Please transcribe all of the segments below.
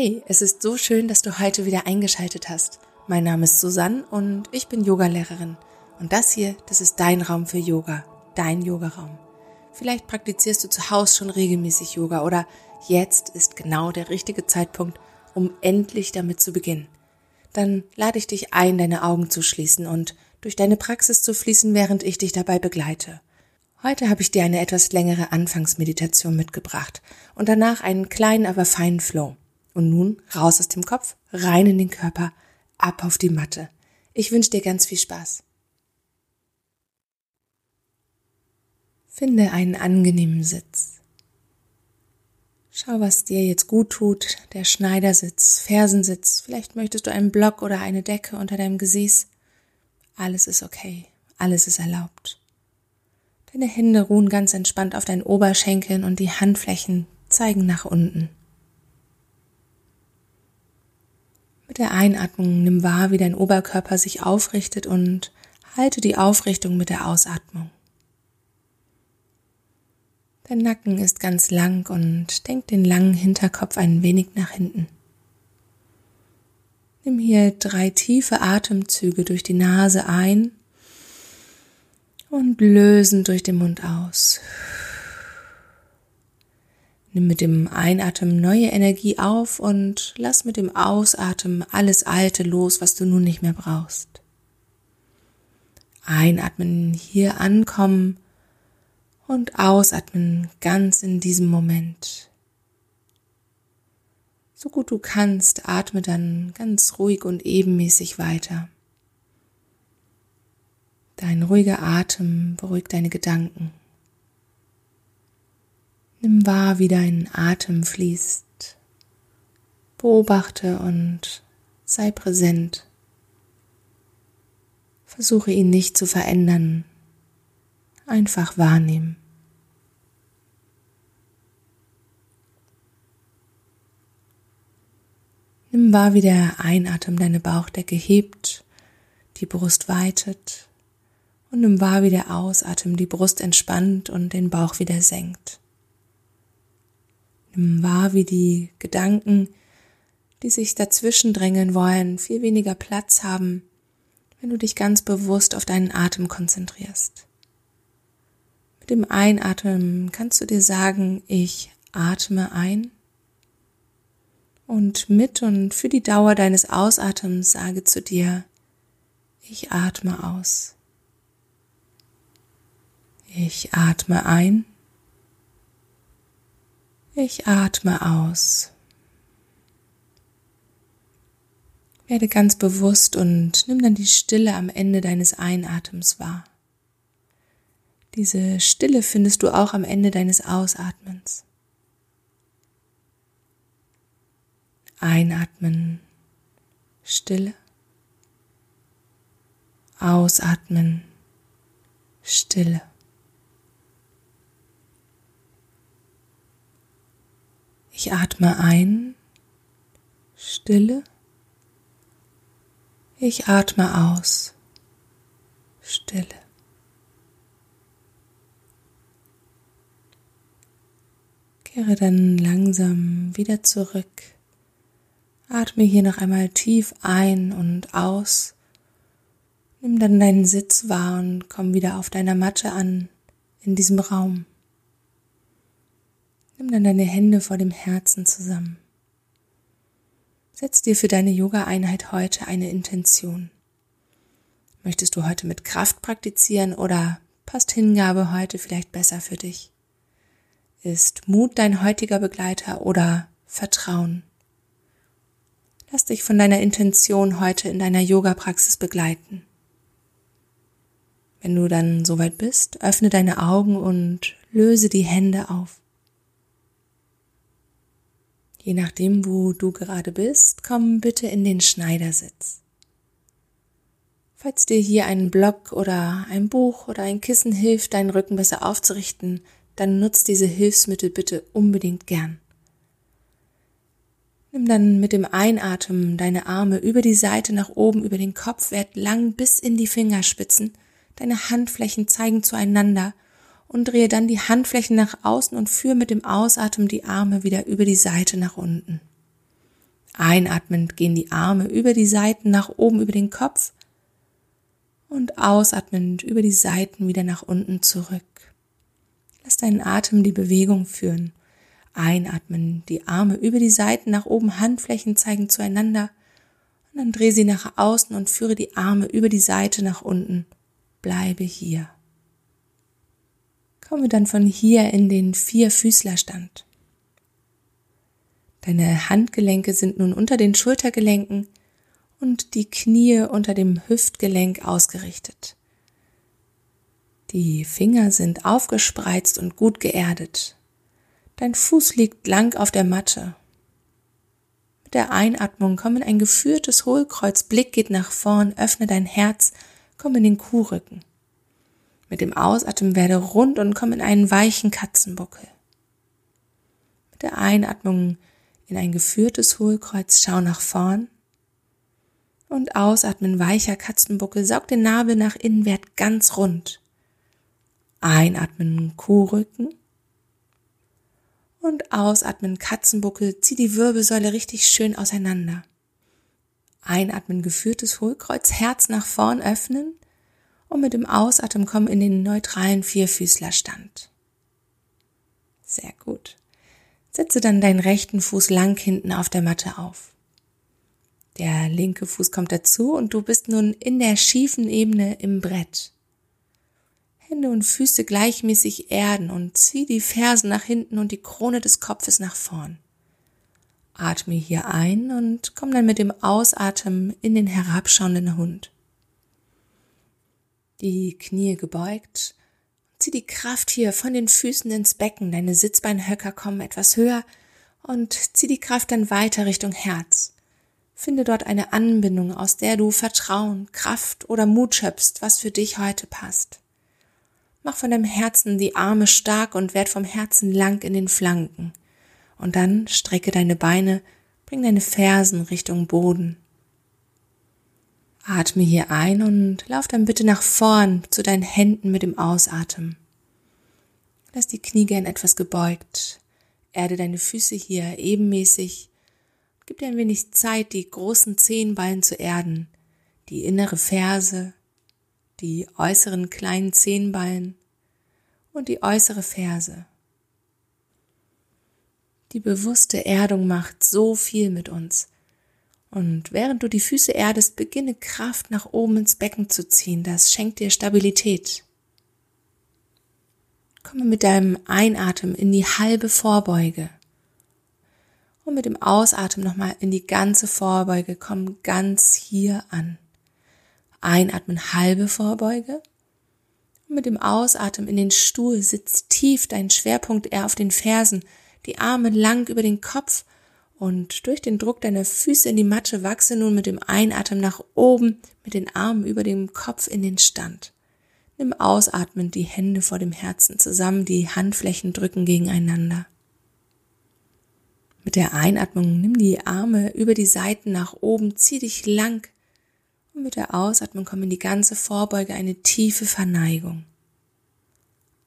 Hey, es ist so schön, dass du heute wieder eingeschaltet hast. Mein Name ist Susanne und ich bin Yogalehrerin. Und das hier, das ist dein Raum für Yoga, dein Yogaraum. Vielleicht praktizierst du zu Hause schon regelmäßig Yoga oder jetzt ist genau der richtige Zeitpunkt, um endlich damit zu beginnen. Dann lade ich dich ein, deine Augen zu schließen und durch deine Praxis zu fließen, während ich dich dabei begleite. Heute habe ich dir eine etwas längere Anfangsmeditation mitgebracht und danach einen kleinen, aber feinen Flow. Und nun raus aus dem Kopf, rein in den Körper, ab auf die Matte. Ich wünsche dir ganz viel Spaß. Finde einen angenehmen Sitz. Schau, was dir jetzt gut tut. Der Schneidersitz, Fersensitz. Vielleicht möchtest du einen Block oder eine Decke unter deinem Gesäß. Alles ist okay. Alles ist erlaubt. Deine Hände ruhen ganz entspannt auf deinen Oberschenkeln und die Handflächen zeigen nach unten. Mit der Einatmung nimm wahr, wie dein Oberkörper sich aufrichtet und halte die Aufrichtung mit der Ausatmung. Dein Nacken ist ganz lang und denk den langen Hinterkopf ein wenig nach hinten. Nimm hier drei tiefe Atemzüge durch die Nase ein und lösen durch den Mund aus. Nimm mit dem Einatmen neue Energie auf und lass mit dem Ausatmen alles Alte los, was du nun nicht mehr brauchst. Einatmen, hier ankommen und ausatmen ganz in diesem Moment. So gut du kannst, atme dann ganz ruhig und ebenmäßig weiter. Dein ruhiger Atem beruhigt deine Gedanken. Nimm wahr, wie dein Atem fließt. Beobachte und sei präsent. Versuche ihn nicht zu verändern. Einfach wahrnehmen. Nimm wahr, wie der Einatmen deine Bauchdecke hebt, die Brust weitet und nimm wahr, wie der Ausatmen die Brust entspannt und den Bauch wieder senkt. Wahr, wie die Gedanken, die sich dazwischen drängeln wollen, viel weniger Platz haben, wenn du dich ganz bewusst auf deinen Atem konzentrierst. Mit dem Einatmen kannst du dir sagen, ich atme ein und mit und für die Dauer deines Ausatems sage zu dir, ich atme aus. Ich atme ein ich atme aus. Werde ganz bewusst und nimm dann die Stille am Ende deines Einatems wahr. Diese Stille findest du auch am Ende deines Ausatmens. Einatmen, Stille. Ausatmen, Stille. Ich atme ein, Stille. Ich atme aus, Stille. Kehre dann langsam wieder zurück. Atme hier noch einmal tief ein und aus. Nimm dann deinen Sitz wahr und komm wieder auf deiner Matte an in diesem Raum. Nimm dann deine Hände vor dem Herzen zusammen. Setz dir für deine Yoga-Einheit heute eine Intention. Möchtest du heute mit Kraft praktizieren oder passt Hingabe heute vielleicht besser für dich? Ist Mut dein heutiger Begleiter oder Vertrauen? Lass dich von deiner Intention heute in deiner Yoga-Praxis begleiten. Wenn du dann soweit bist, öffne deine Augen und löse die Hände auf. Je nachdem, wo du gerade bist, komm bitte in den Schneidersitz. Falls dir hier ein Block oder ein Buch oder ein Kissen hilft, deinen Rücken besser aufzurichten, dann nutz diese Hilfsmittel bitte unbedingt gern. Nimm dann mit dem Einatmen deine Arme über die Seite nach oben, über den Kopf, werd lang bis in die Fingerspitzen. Deine Handflächen zeigen zueinander und drehe dann die Handflächen nach außen und führe mit dem Ausatmen die Arme wieder über die Seite nach unten. Einatmend gehen die Arme über die Seiten nach oben über den Kopf und ausatmend über die Seiten wieder nach unten zurück. Lass deinen Atem die Bewegung führen. Einatmen, die Arme über die Seiten nach oben, Handflächen zeigen zueinander und dann dreh sie nach außen und führe die Arme über die Seite nach unten. Bleibe hier. Komme dann von hier in den Vierfüßlerstand. Deine Handgelenke sind nun unter den Schultergelenken und die Knie unter dem Hüftgelenk ausgerichtet. Die Finger sind aufgespreizt und gut geerdet. Dein Fuß liegt lang auf der Matte. Mit der Einatmung komm in ein geführtes Hohlkreuz, Blick geht nach vorn, öffne dein Herz, komm in den Kuhrücken. Mit dem Ausatmen werde rund und komm in einen weichen Katzenbuckel. Mit der Einatmung in ein geführtes Hohlkreuz, schau nach vorn und ausatmen weicher Katzenbuckel, saug den Nabel nach innen, werd ganz rund. Einatmen Kuhrücken und ausatmen Katzenbuckel, zieh die Wirbelsäule richtig schön auseinander. Einatmen geführtes Hohlkreuz, Herz nach vorn öffnen und mit dem Ausatmen kommen in den neutralen Vierfüßlerstand. Sehr gut. Setze dann deinen rechten Fuß lang hinten auf der Matte auf. Der linke Fuß kommt dazu und du bist nun in der schiefen Ebene im Brett. Hände und Füße gleichmäßig erden und zieh die Fersen nach hinten und die Krone des Kopfes nach vorn. Atme hier ein und komm dann mit dem Ausatmen in den herabschauenden Hund. Die Knie gebeugt. Zieh die Kraft hier von den Füßen ins Becken. Deine Sitzbeinhöcker kommen etwas höher und zieh die Kraft dann weiter Richtung Herz. Finde dort eine Anbindung, aus der du Vertrauen, Kraft oder Mut schöpfst, was für dich heute passt. Mach von deinem Herzen die Arme stark und werd vom Herzen lang in den Flanken. Und dann strecke deine Beine, bring deine Fersen Richtung Boden. Atme hier ein und lauf dann bitte nach vorn zu deinen Händen mit dem Ausatmen. Lass die Knie gern etwas gebeugt. Erde deine Füße hier ebenmäßig Gib dir ein wenig Zeit, die großen Zehenballen zu erden, die innere Ferse, die äußeren kleinen Zehenballen und die äußere Ferse. Die bewusste Erdung macht so viel mit uns. Und während du die Füße erdest, beginne Kraft nach oben ins Becken zu ziehen. Das schenkt dir Stabilität. Komme mit deinem Einatmen in die halbe Vorbeuge und mit dem Ausatmen nochmal in die ganze Vorbeuge, komm ganz hier an. Einatmen halbe Vorbeuge und mit dem Ausatmen in den Stuhl sitzt tief dein Schwerpunkt eher auf den Fersen, die Arme lang über den Kopf und durch den Druck deiner Füße in die Matte wachse nun mit dem Einatmen nach oben, mit den Armen über dem Kopf in den Stand. Nimm Ausatmen die Hände vor dem Herzen zusammen, die Handflächen drücken gegeneinander. Mit der Einatmung nimm die Arme über die Seiten nach oben, zieh dich lang und mit der Ausatmung komm in die ganze Vorbeuge eine tiefe Verneigung.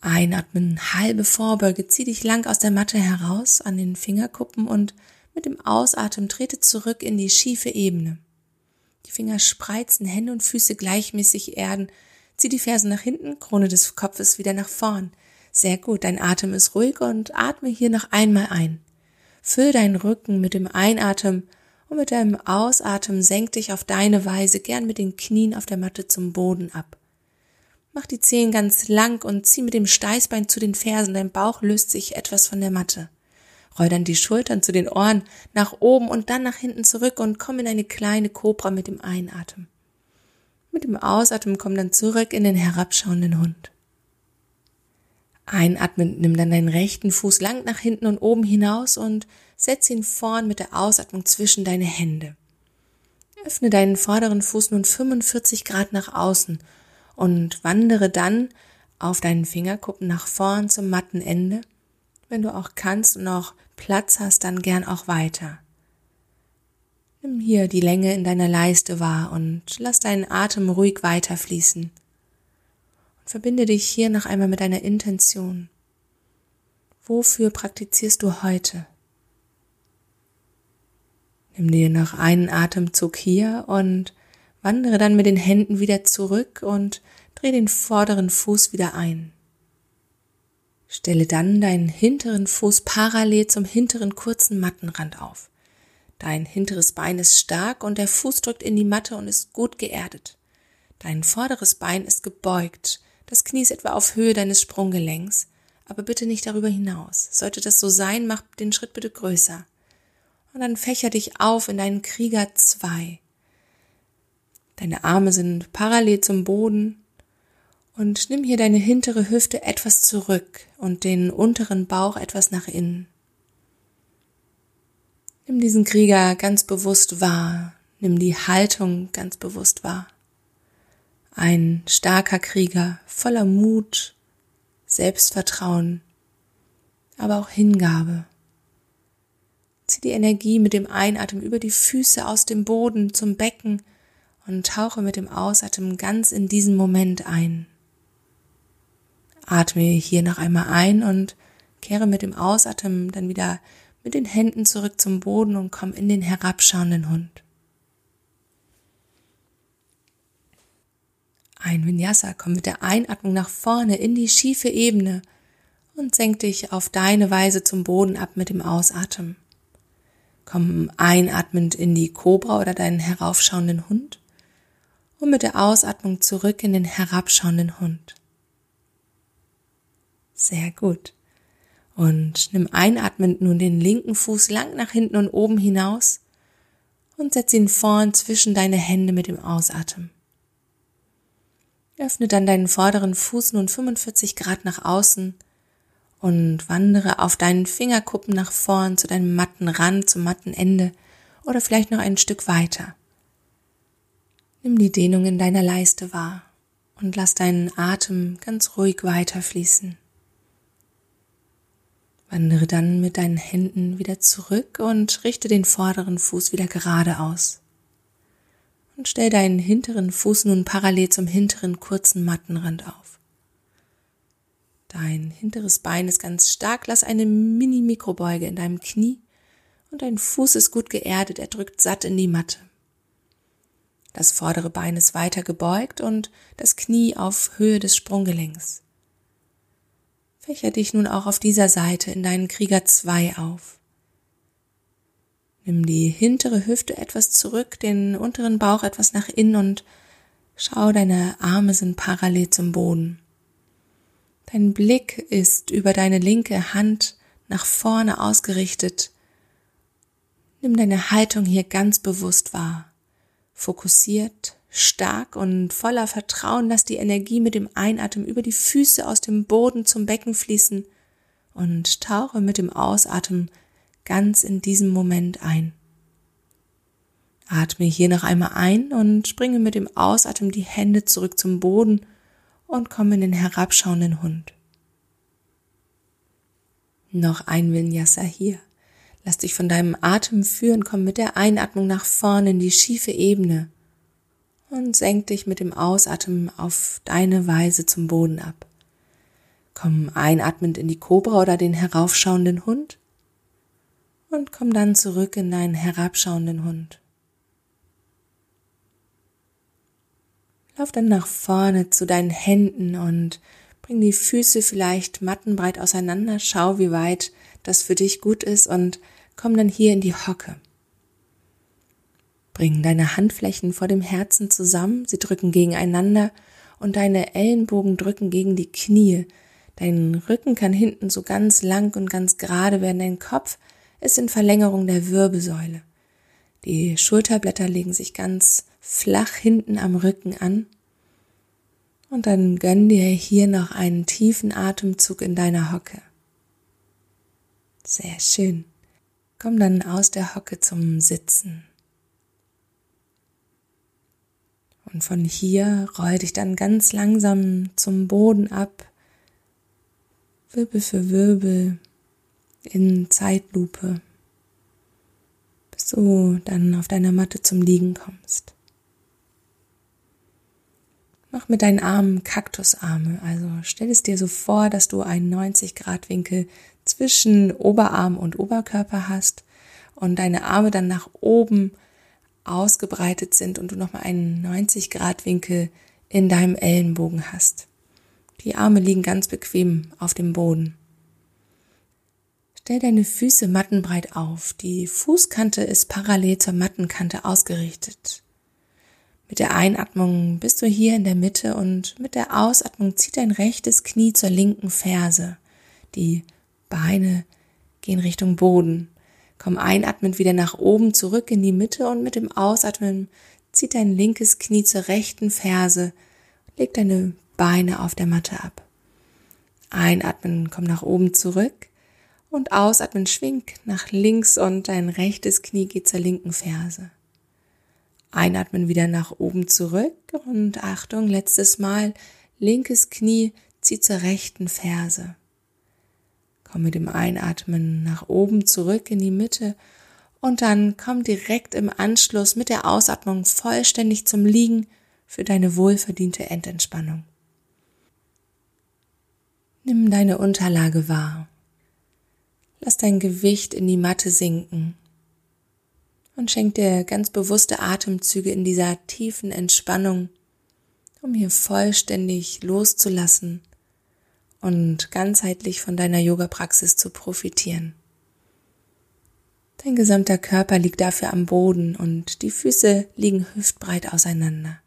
Einatmen, halbe Vorbeuge, zieh dich lang aus der Matte heraus an den Fingerkuppen und mit dem Ausatmen trete zurück in die schiefe Ebene. Die Finger spreizen, Hände und Füße gleichmäßig erden. Zieh die Fersen nach hinten, Krone des Kopfes wieder nach vorn. Sehr gut, dein Atem ist ruhig und atme hier noch einmal ein. Füll deinen Rücken mit dem Einatmen und mit deinem Ausatmen senk dich auf deine Weise gern mit den Knien auf der Matte zum Boden ab. Mach die Zehen ganz lang und zieh mit dem Steißbein zu den Fersen, dein Bauch löst sich etwas von der Matte. Roll dann die Schultern zu den Ohren nach oben und dann nach hinten zurück und komm in eine kleine Kobra mit dem Einatmen. Mit dem Ausatmen komm dann zurück in den herabschauenden Hund. Einatmend nimm dann deinen rechten Fuß lang nach hinten und oben hinaus und setz ihn vorn mit der Ausatmung zwischen deine Hände. Öffne deinen vorderen Fuß nun 45 Grad nach außen und wandere dann auf deinen Fingerkuppen nach vorn zum Mattenende. Wenn du auch kannst und noch Platz hast, dann gern auch weiter. Nimm hier die Länge in deiner Leiste wahr und lass deinen Atem ruhig weiterfließen. Verbinde dich hier noch einmal mit deiner Intention. Wofür praktizierst du heute? Nimm dir noch einen Atemzug hier und wandere dann mit den Händen wieder zurück und dreh den vorderen Fuß wieder ein. Stelle dann deinen hinteren Fuß parallel zum hinteren kurzen Mattenrand auf. Dein hinteres Bein ist stark und der Fuß drückt in die Matte und ist gut geerdet. Dein vorderes Bein ist gebeugt, das Knie ist etwa auf Höhe deines Sprunggelenks, aber bitte nicht darüber hinaus. Sollte das so sein, mach den Schritt bitte größer. Und dann fächer dich auf in deinen Krieger 2. Deine Arme sind parallel zum Boden, und nimm hier deine hintere Hüfte etwas zurück und den unteren Bauch etwas nach innen. Nimm diesen Krieger ganz bewusst wahr. Nimm die Haltung ganz bewusst wahr. Ein starker Krieger voller Mut, Selbstvertrauen, aber auch Hingabe. Zieh die Energie mit dem Einatmen über die Füße aus dem Boden zum Becken und tauche mit dem Ausatmen ganz in diesen Moment ein. Atme hier noch einmal ein und kehre mit dem Ausatmen dann wieder mit den Händen zurück zum Boden und komm in den herabschauenden Hund. Ein Vinyasa, komm mit der Einatmung nach vorne in die schiefe Ebene und senk dich auf deine Weise zum Boden ab mit dem Ausatmen. Komm einatmend in die Kobra oder deinen heraufschauenden Hund und mit der Ausatmung zurück in den herabschauenden Hund. Sehr gut. Und nimm einatmend nun den linken Fuß lang nach hinten und oben hinaus und setz ihn vorn zwischen deine Hände mit dem Ausatmen. Öffne dann deinen vorderen Fuß nun 45 Grad nach außen und wandere auf deinen Fingerkuppen nach vorn zu deinem matten Rand, zum matten Ende oder vielleicht noch ein Stück weiter. Nimm die Dehnung in deiner Leiste wahr und lass deinen Atem ganz ruhig weiterfließen. Wandere dann mit deinen Händen wieder zurück und richte den vorderen Fuß wieder gerade aus. Und stell deinen hinteren Fuß nun parallel zum hinteren kurzen Mattenrand auf. Dein hinteres Bein ist ganz stark, lass eine Mini-Mikrobeuge in deinem Knie und dein Fuß ist gut geerdet, er drückt satt in die Matte. Das vordere Bein ist weiter gebeugt und das Knie auf Höhe des Sprunggelenks. Fächer dich nun auch auf dieser Seite in deinen Krieger 2 auf. Nimm die hintere Hüfte etwas zurück, den unteren Bauch etwas nach innen und schau, deine Arme sind parallel zum Boden. Dein Blick ist über deine linke Hand nach vorne ausgerichtet. Nimm deine Haltung hier ganz bewusst wahr. Fokussiert, Stark und voller Vertrauen lass die Energie mit dem Einatmen über die Füße aus dem Boden zum Becken fließen und tauche mit dem Ausatmen ganz in diesem Moment ein. Atme hier noch einmal ein und springe mit dem Ausatmen die Hände zurück zum Boden und komme in den herabschauenden Hund. Noch ein Vinyasa hier. Lass dich von deinem Atem führen, komm mit der Einatmung nach vorne in die schiefe Ebene und senk dich mit dem Ausatmen auf deine Weise zum Boden ab. Komm einatmend in die Kobra oder den heraufschauenden Hund und komm dann zurück in deinen herabschauenden Hund. Lauf dann nach vorne zu deinen Händen und bring die Füße vielleicht mattenbreit auseinander, schau, wie weit das für dich gut ist und komm dann hier in die Hocke. Bring deine Handflächen vor dem Herzen zusammen, sie drücken gegeneinander und deine Ellenbogen drücken gegen die Knie. Dein Rücken kann hinten so ganz lang und ganz gerade werden, dein Kopf ist in Verlängerung der Wirbelsäule. Die Schulterblätter legen sich ganz flach hinten am Rücken an. Und dann gönn dir hier noch einen tiefen Atemzug in deiner Hocke. Sehr schön. Komm dann aus der Hocke zum Sitzen. Und von hier roll dich dann ganz langsam zum Boden ab, Wirbel für Wirbel in Zeitlupe, bis du dann auf deiner Matte zum Liegen kommst. Mach mit deinen Armen Kaktusarme, also stell es dir so vor, dass du einen 90 Grad Winkel zwischen Oberarm und Oberkörper hast und deine Arme dann nach oben ausgebreitet sind und du nochmal einen 90 Grad Winkel in deinem Ellenbogen hast. Die Arme liegen ganz bequem auf dem Boden. Stell deine Füße mattenbreit auf. Die Fußkante ist parallel zur Mattenkante ausgerichtet. Mit der Einatmung bist du hier in der Mitte und mit der Ausatmung zieht dein rechtes Knie zur linken Ferse. Die Beine gehen Richtung Boden. Komm einatmend wieder nach oben zurück in die Mitte und mit dem Ausatmen zieht dein linkes Knie zur rechten Ferse. Leg deine Beine auf der Matte ab. Einatmen, komm nach oben zurück und ausatmen, schwing nach links und dein rechtes Knie geht zur linken Ferse. Einatmen wieder nach oben zurück und Achtung, letztes Mal, linkes Knie zieht zur rechten Ferse. Komm mit dem Einatmen nach oben zurück in die Mitte und dann komm direkt im Anschluss mit der Ausatmung vollständig zum Liegen für deine wohlverdiente Endentspannung. Nimm deine Unterlage wahr. Lass dein Gewicht in die Matte sinken und schenk dir ganz bewusste Atemzüge in dieser tiefen Entspannung, um hier vollständig loszulassen und ganzheitlich von deiner Yoga-Praxis zu profitieren. Dein gesamter Körper liegt dafür am Boden und die Füße liegen hüftbreit auseinander.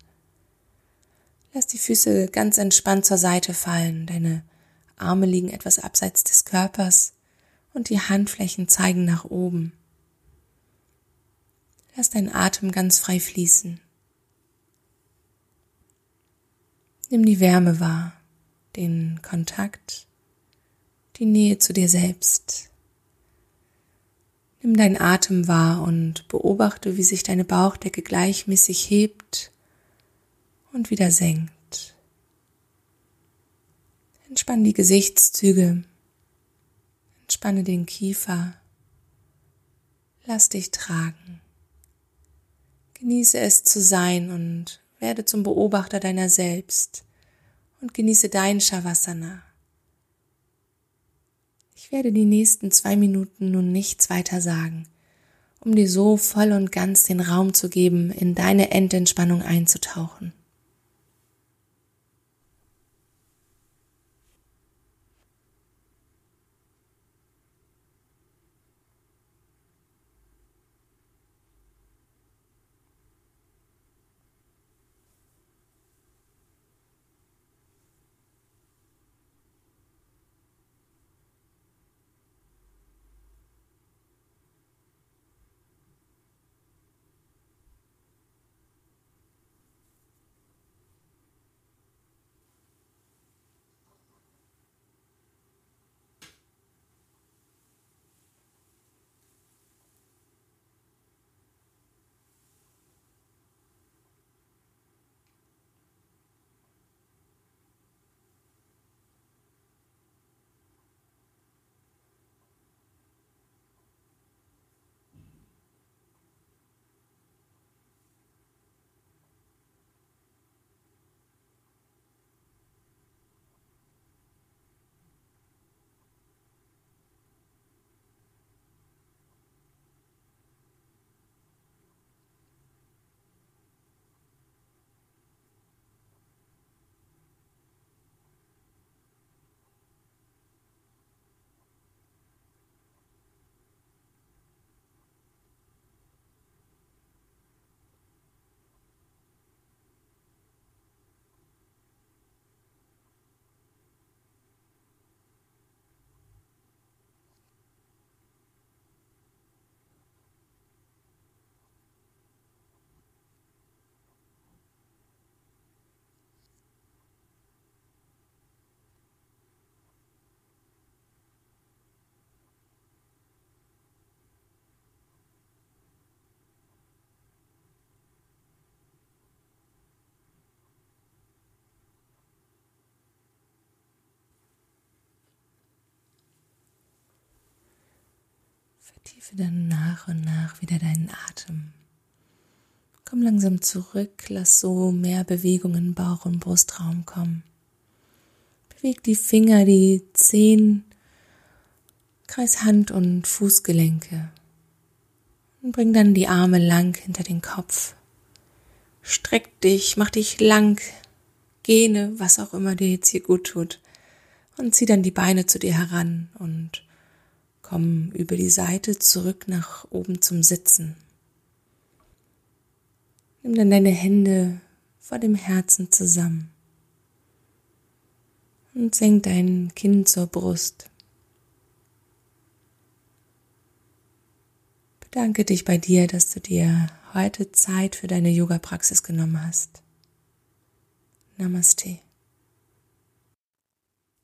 Lass die Füße ganz entspannt zur Seite fallen, deine Arme liegen etwas abseits des Körpers und die Handflächen zeigen nach oben. Lass deinen Atem ganz frei fließen. Nimm die Wärme wahr den Kontakt, die Nähe zu dir selbst. Nimm deinen Atem wahr und beobachte, wie sich deine Bauchdecke gleichmäßig hebt und wieder senkt. Entspann die Gesichtszüge, entspanne den Kiefer, lass dich tragen. Genieße es zu sein und werde zum Beobachter deiner selbst und genieße dein Shavasana. Ich werde die nächsten zwei Minuten nun nichts weiter sagen, um dir so voll und ganz den Raum zu geben, in deine Endentspannung einzutauchen. Vertiefe dann nach und nach wieder deinen Atem. Komm langsam zurück, lass so mehr Bewegung in Bauch- und Brustraum kommen. Beweg die Finger, die Zehen, kreis Hand- und Fußgelenke. Und bring dann die Arme lang hinter den Kopf. Streck dich, mach dich lang, gene, was auch immer dir jetzt hier gut tut. Und zieh dann die Beine zu dir heran und komm über die Seite zurück nach oben zum Sitzen. Nimm dann deine Hände vor dem Herzen zusammen und senk dein Kinn zur Brust. Bedanke dich bei dir, dass du dir heute Zeit für deine Yoga-Praxis genommen hast. Namaste.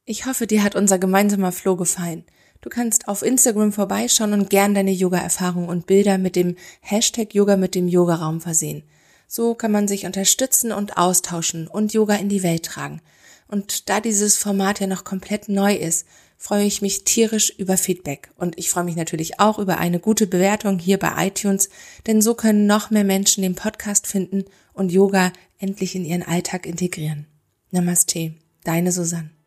Ich hoffe, dir hat unser gemeinsamer Flow gefallen. Du kannst auf Instagram vorbeischauen und gern deine Yoga-Erfahrung und Bilder mit dem Hashtag Yoga mit dem Yogaraum versehen. So kann man sich unterstützen und austauschen und Yoga in die Welt tragen. Und da dieses Format ja noch komplett neu ist, freue ich mich tierisch über Feedback. Und ich freue mich natürlich auch über eine gute Bewertung hier bei iTunes, denn so können noch mehr Menschen den Podcast finden und Yoga endlich in ihren Alltag integrieren. Namaste, deine Susanne.